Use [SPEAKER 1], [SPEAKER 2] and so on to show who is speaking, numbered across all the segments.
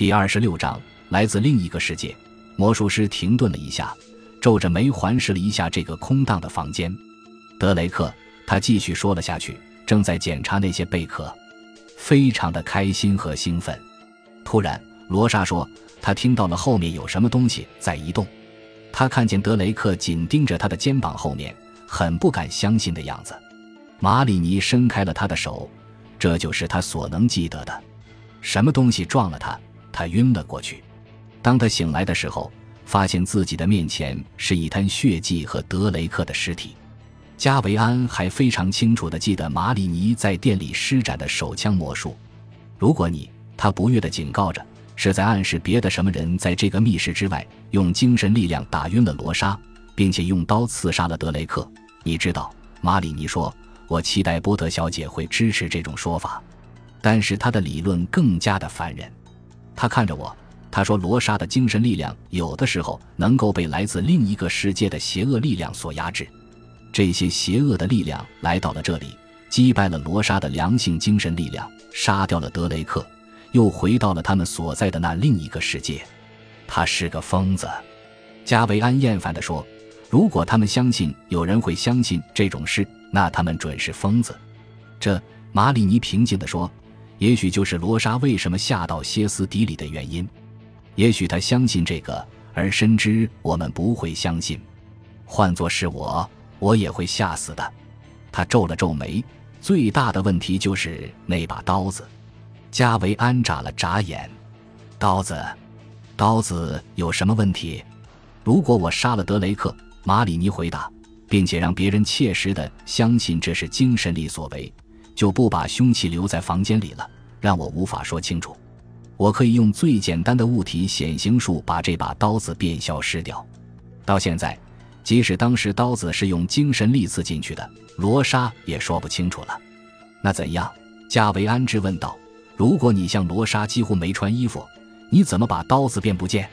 [SPEAKER 1] 第二十六章，来自另一个世界。魔术师停顿了一下，皱着眉环视了一下这个空荡的房间。德雷克，他继续说了下去，正在检查那些贝壳，非常的开心和兴奋。突然，罗莎说，他听到了后面有什么东西在移动。他看见德雷克紧盯着他的肩膀后面，很不敢相信的样子。马里尼伸开了他的手，这就是他所能记得的。什么东西撞了他？他晕了过去。当他醒来的时候，发现自己的面前是一滩血迹和德雷克的尸体。加维安还非常清楚地记得马里尼在店里施展的手枪魔术。如果你，他不悦地警告着，是在暗示别的什么人在这个密室之外用精神力量打晕了罗莎，并且用刀刺杀了德雷克。你知道，马里尼说：“我期待波特小姐会支持这种说法。”但是他的理论更加的烦人。他看着我，他说：“罗莎的精神力量有的时候能够被来自另一个世界的邪恶力量所压制。这些邪恶的力量来到了这里，击败了罗莎的良性精神力量，杀掉了德雷克，又回到了他们所在的那另一个世界。他是个疯子。”加维安厌烦地说：“如果他们相信有人会相信这种事，那他们准是疯子。”这，马里尼平静地说。也许就是罗莎为什么吓到歇斯底里的原因，也许他相信这个，而深知我们不会相信。换作是我，我也会吓死的。他皱了皱眉。最大的问题就是那把刀子。加维安眨了眨眼。刀子，刀子有什么问题？如果我杀了德雷克，马里尼回答，并且让别人切实的相信这是精神力所为。就不把凶器留在房间里了，让我无法说清楚。我可以用最简单的物体显形术把这把刀子变消失掉。到现在，即使当时刀子是用精神力刺进去的，罗莎也说不清楚了。那怎样？加维安质问道。如果你像罗莎几乎没穿衣服，你怎么把刀子变不见？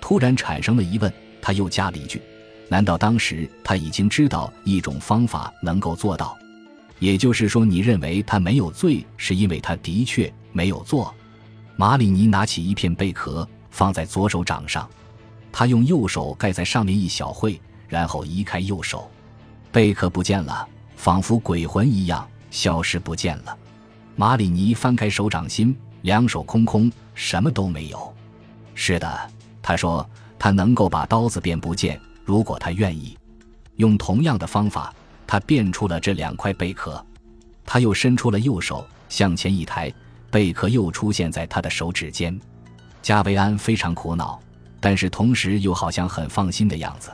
[SPEAKER 1] 突然产生了疑问，他又加了一句：难道当时他已经知道一种方法能够做到？也就是说，你认为他没有罪，是因为他的确没有做。马里尼拿起一片贝壳，放在左手掌上，他用右手盖在上面一小会，然后移开右手，贝壳不见了，仿佛鬼魂一样消失不见了。马里尼翻开手掌心，两手空空，什么都没有。是的，他说，他能够把刀子变不见，如果他愿意，用同样的方法。他变出了这两块贝壳，他又伸出了右手向前一抬，贝壳又出现在他的手指间。加维安非常苦恼，但是同时又好像很放心的样子。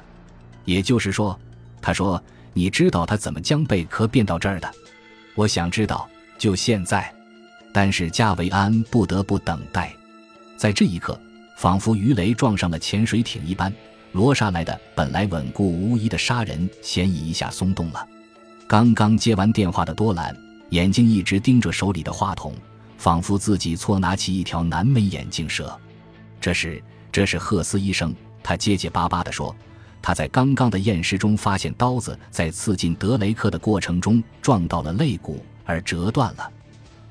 [SPEAKER 1] 也就是说，他说：“你知道他怎么将贝壳变到这儿的？”我想知道，就现在。但是加维安不得不等待，在这一刻，仿佛鱼雷撞上了潜水艇一般。罗莎来的本来稳固无疑的杀人嫌疑一下松动了。刚刚接完电话的多兰眼睛一直盯着手里的话筒，仿佛自己错拿起一条南美眼镜蛇。这是这是赫斯医生，他结结巴巴地说：“他在刚刚的验尸中发现刀子在刺进德雷克的过程中撞到了肋骨而折断了。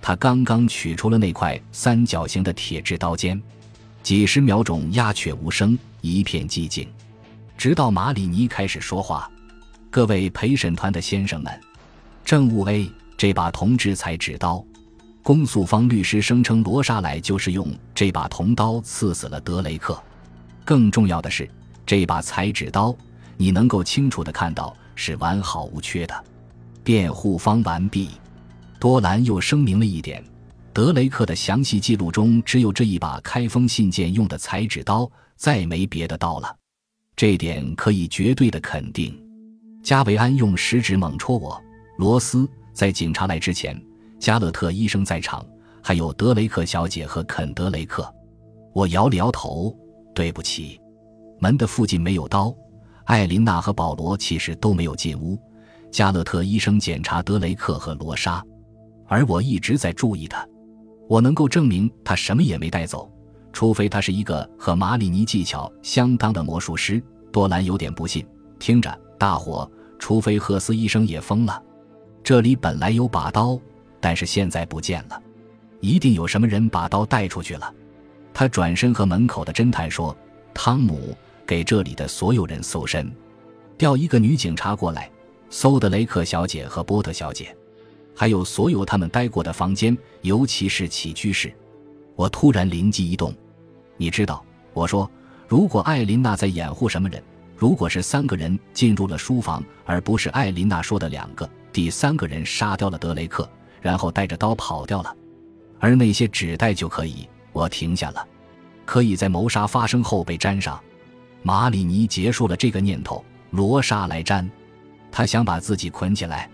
[SPEAKER 1] 他刚刚取出了那块三角形的铁质刀尖。”几十秒钟鸦雀无声，一片寂静，直到马里尼开始说话：“各位陪审团的先生们，证物 A 这把铜制裁纸刀，公诉方律师声称罗莎莱就是用这把铜刀刺死了德雷克。更重要的是，这把裁纸刀你能够清楚的看到是完好无缺的。辩护方完毕。多兰又声明了一点。”德雷克的详细记录中只有这一把开封信件用的裁纸刀，再没别的刀了。这点可以绝对的肯定。加维安用食指猛戳我。罗斯在警察来之前，加勒特医生在场，还有德雷克小姐和肯德雷克。我摇了摇头，对不起。门的附近没有刀。艾琳娜和保罗其实都没有进屋。加勒特医生检查德雷克和罗莎，而我一直在注意他。我能够证明他什么也没带走，除非他是一个和马里尼技巧相当的魔术师。多兰有点不信，听着，大伙，除非赫斯医生也疯了。这里本来有把刀，但是现在不见了，一定有什么人把刀带出去了。他转身和门口的侦探说：“汤姆，给这里的所有人搜身，调一个女警察过来，搜德雷克小姐和波特小姐，还有所有他们待过的房间，尤其是起居室。”我突然灵机一动，你知道，我说，如果艾琳娜在掩护什么人，如果是三个人进入了书房，而不是艾琳娜说的两个，第三个人杀掉了德雷克，然后带着刀跑掉了，而那些纸袋就可以。我停下了，可以在谋杀发生后被粘上。马里尼结束了这个念头，罗莎来粘。他想把自己捆起来。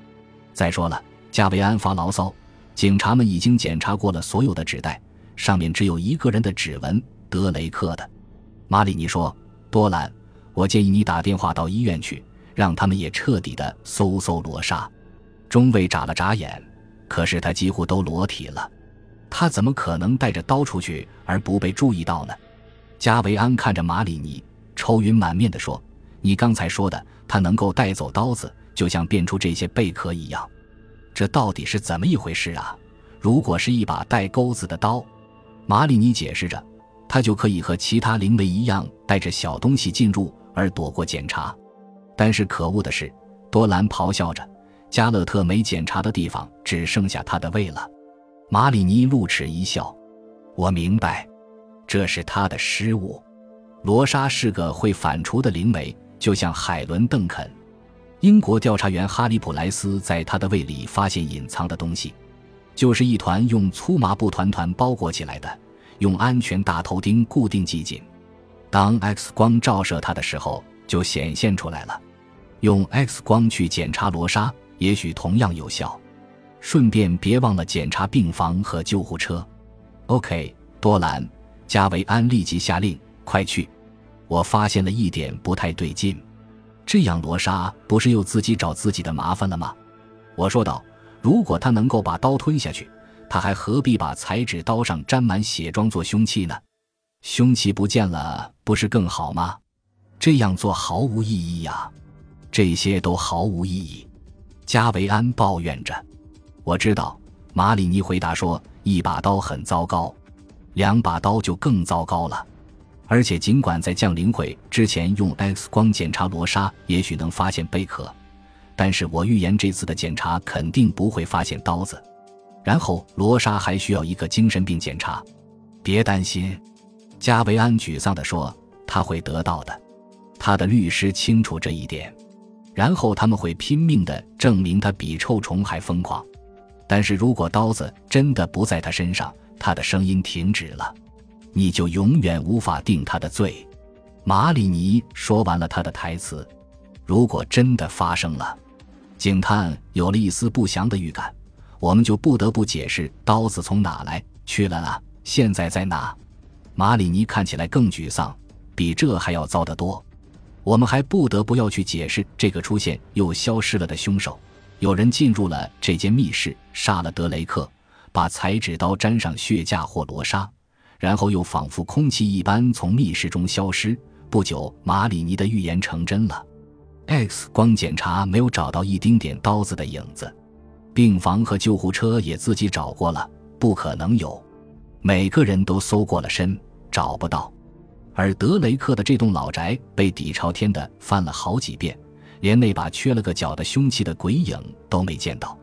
[SPEAKER 1] 再说了，加维安发牢骚。警察们已经检查过了所有的纸袋，上面只有一个人的指纹，德雷克的。马里尼说：“多兰，我建议你打电话到医院去，让他们也彻底的搜搜罗莎。”中尉眨了眨眼，可是他几乎都裸体了。他怎么可能带着刀出去而不被注意到呢？加维安看着马里尼，愁云满面地说：“你刚才说的，他能够带走刀子，就像变出这些贝壳一样，这到底是怎么一回事啊？如果是一把带钩子的刀，马里尼解释着，他就可以和其他灵媒一样带着小东西进入而躲过检查。但是可恶的是，多兰咆哮着，加勒特没检查的地方只剩下他的胃了。”马里尼露齿一笑，我明白，这是他的失误。罗莎是个会反刍的灵媒，就像海伦·邓肯。英国调查员哈利·普莱斯在他的胃里发现隐藏的东西，就是一团用粗麻布团团包裹起来的，用安全大头钉固定系紧。当 X 光照射它的时候，就显现出来了。用 X 光去检查罗莎，也许同样有效。顺便别忘了检查病房和救护车。OK，多兰，加维安立即下令：“快去！”我发现了一点不太对劲，这样罗莎不是又自己找自己的麻烦了吗？我说道：“如果他能够把刀吞下去，他还何必把裁纸刀上沾满血装作凶器呢？凶器不见了，不是更好吗？这样做毫无意义呀！这些都毫无意义。”加维安抱怨着。我知道，马里尼回答说：“一把刀很糟糕，两把刀就更糟糕了。而且，尽管在降临会之前用 X 光检查罗莎，也许能发现贝壳，但是我预言这次的检查肯定不会发现刀子。然后，罗莎还需要一个精神病检查。别担心，加维安沮丧地说：“他会得到的，他的律师清楚这一点。然后他们会拼命地证明他比臭虫还疯狂。”但是如果刀子真的不在他身上，他的声音停止了，你就永远无法定他的罪。马里尼说完了他的台词。如果真的发生了，警探有了一丝不祥的预感，我们就不得不解释刀子从哪来去了啊？现在在哪？马里尼看起来更沮丧，比这还要糟得多。我们还不得不要去解释这个出现又消失了的凶手。有人进入了这间密室，杀了德雷克，把裁纸刀沾上血架或罗莎，然后又仿佛空气一般从密室中消失。不久，马里尼的预言成真了。X 光检查没有找到一丁点刀子的影子，病房和救护车也自己找过了，不可能有。每个人都搜过了身，找不到。而德雷克的这栋老宅被底朝天的翻了好几遍。连那把缺了个角的凶器的鬼影都没见到，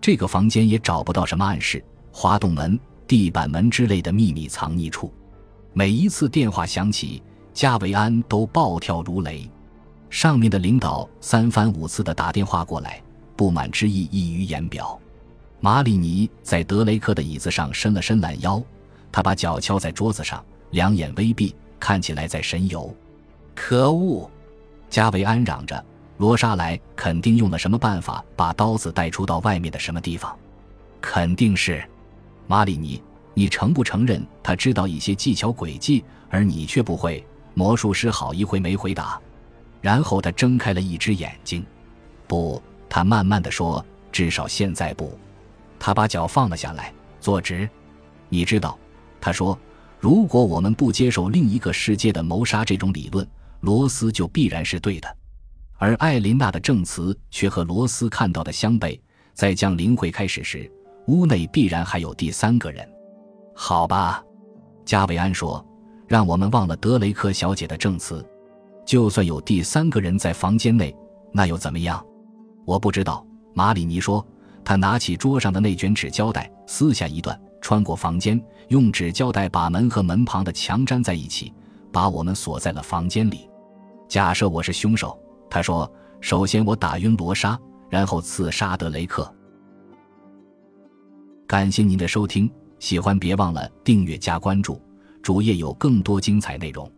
[SPEAKER 1] 这个房间也找不到什么暗示、滑动门、地板门之类的秘密藏匿处。每一次电话响起，加维安都暴跳如雷。上面的领导三番五次的打电话过来，不满之意溢于言表。马里尼在德雷克的椅子上伸了伸懒腰，他把脚敲在桌子上，两眼微闭，看起来在神游。可恶！加维安嚷着。罗莎莱肯定用了什么办法把刀子带出到外面的什么地方？肯定是，马里尼，你承不承认他知道一些技巧诡计，而你却不会？魔术师好一会没回答，然后他睁开了一只眼睛。不，他慢慢的说，至少现在不。他把脚放了下来，坐直。你知道，他说，如果我们不接受另一个世界的谋杀这种理论，罗斯就必然是对的。而艾琳娜的证词却和罗斯看到的相悖。在降临会开始时，屋内必然还有第三个人。好吧，加维安说：“让我们忘了德雷克小姐的证词，就算有第三个人在房间内，那又怎么样？”我不知道，马里尼说。他拿起桌上的那卷纸胶带，撕下一段，穿过房间，用纸胶带把门和门旁的墙粘在一起，把我们锁在了房间里。假设我是凶手，他说：“首先我打晕罗莎，然后刺杀德雷克。”感谢您的收听，喜欢别忘了订阅加关注，主页有更多精彩内容。